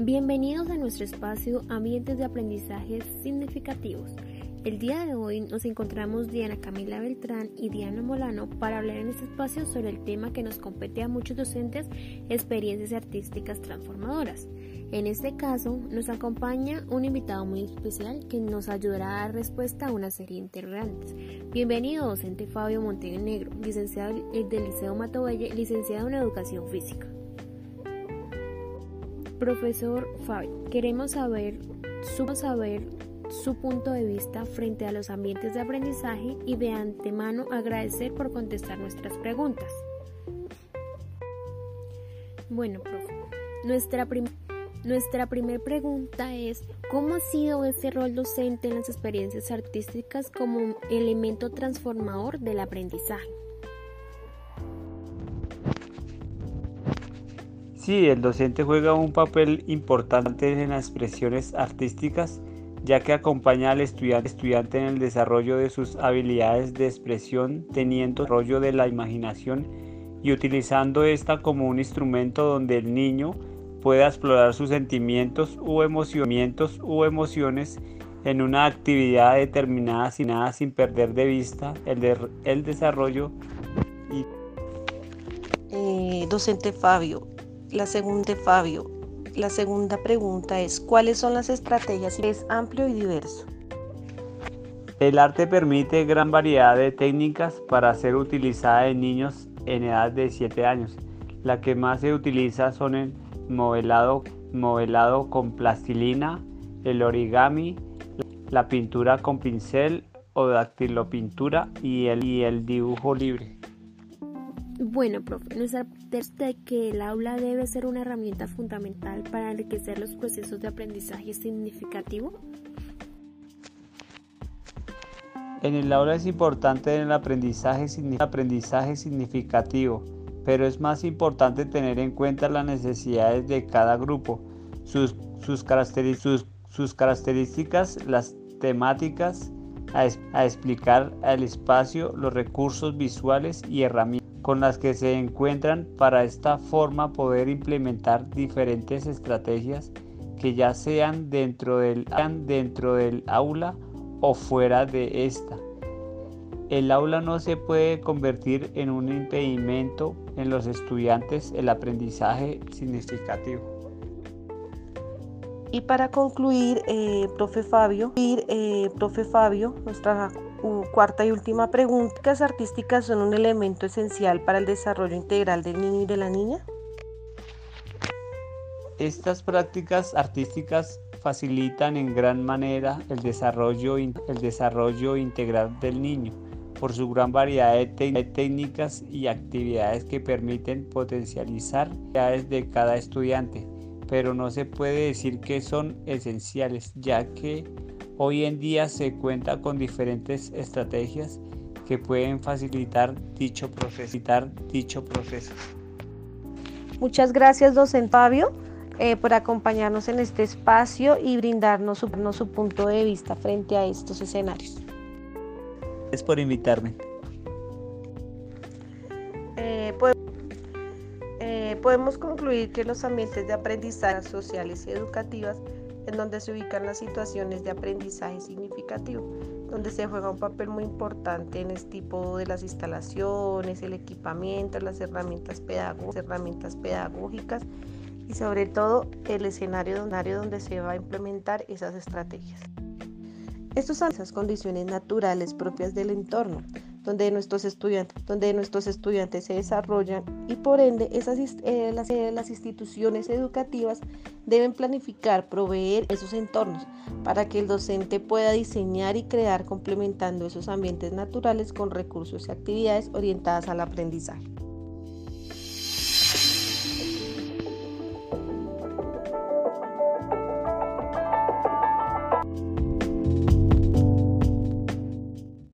Bienvenidos a nuestro espacio Ambientes de Aprendizaje Significativos. El día de hoy nos encontramos Diana Camila Beltrán y Diana Molano para hablar en este espacio sobre el tema que nos compete a muchos docentes, experiencias artísticas transformadoras. En este caso nos acompaña un invitado muy especial que nos ayudará a dar respuesta a una serie de interrogantes. Bienvenido docente Fabio Montenegro, licenciado del Liceo Matobelle, licenciado en Educación Física. Profesor Fabio, queremos saber su, saber su punto de vista frente a los ambientes de aprendizaje y de antemano agradecer por contestar nuestras preguntas. Bueno, nuestra, nuestra primera pregunta es, ¿cómo ha sido ese rol docente en las experiencias artísticas como elemento transformador del aprendizaje? Sí, el docente juega un papel importante en las expresiones artísticas, ya que acompaña al estudiante, en el desarrollo de sus habilidades de expresión, teniendo rollo de la imaginación y utilizando esta como un instrumento donde el niño pueda explorar sus sentimientos u emociones, u emociones en una actividad determinada sin, nada, sin perder de vista el, desarrollo. Eh, docente Fabio, la segunda, Fabio, la segunda pregunta es, ¿cuáles son las estrategias? Es amplio y diverso. El arte permite gran variedad de técnicas para ser utilizada en niños en edad de 7 años. La que más se utiliza son el modelado, modelado con plastilina, el origami, la pintura con pincel o dactilopintura y el, y el dibujo libre. Bueno, profe, nuestra de que el aula debe ser una herramienta fundamental para enriquecer los procesos de aprendizaje significativo. En el aula es importante el aprendizaje, aprendizaje significativo, pero es más importante tener en cuenta las necesidades de cada grupo, sus, sus, sus, características, las temáticas, a, a explicar el espacio, los recursos visuales y herramientas con las que se encuentran para esta forma poder implementar diferentes estrategias que ya sean dentro del, dentro del aula o fuera de esta. El aula no se puede convertir en un impedimento en los estudiantes el aprendizaje significativo. Y para concluir, eh, profe Fabio, eh, profe Fabio, nuestra cuarta y última pregunta, ¿las artísticas son un elemento esencial para el desarrollo integral del niño y de la niña? Estas prácticas artísticas facilitan en gran manera el desarrollo, el desarrollo integral del niño por su gran variedad de, técnicas y actividades que permiten potencializar las de cada estudiante, pero no se puede decir que son esenciales, ya que Hoy en día se cuenta con diferentes estrategias que pueden facilitar dicho proceso. Dicho proceso. Muchas gracias, docente Fabio, eh, por acompañarnos en este espacio y brindarnos su, su punto de vista frente a estos escenarios. Gracias por invitarme. Eh, eh, podemos concluir que los ambientes de aprendizaje sociales y educativas en donde se ubican las situaciones de aprendizaje significativo, donde se juega un papel muy importante en este tipo de las instalaciones, el equipamiento, las herramientas, pedagógicas y sobre todo el escenario donde se va a implementar esas estrategias. Estas son esas condiciones naturales propias del entorno, donde nuestros estudiantes, donde nuestros estudiantes se desarrollan y por ende esas, eh, las, eh, las instituciones educativas deben planificar, proveer esos entornos para que el docente pueda diseñar y crear complementando esos ambientes naturales con recursos y actividades orientadas al aprendizaje.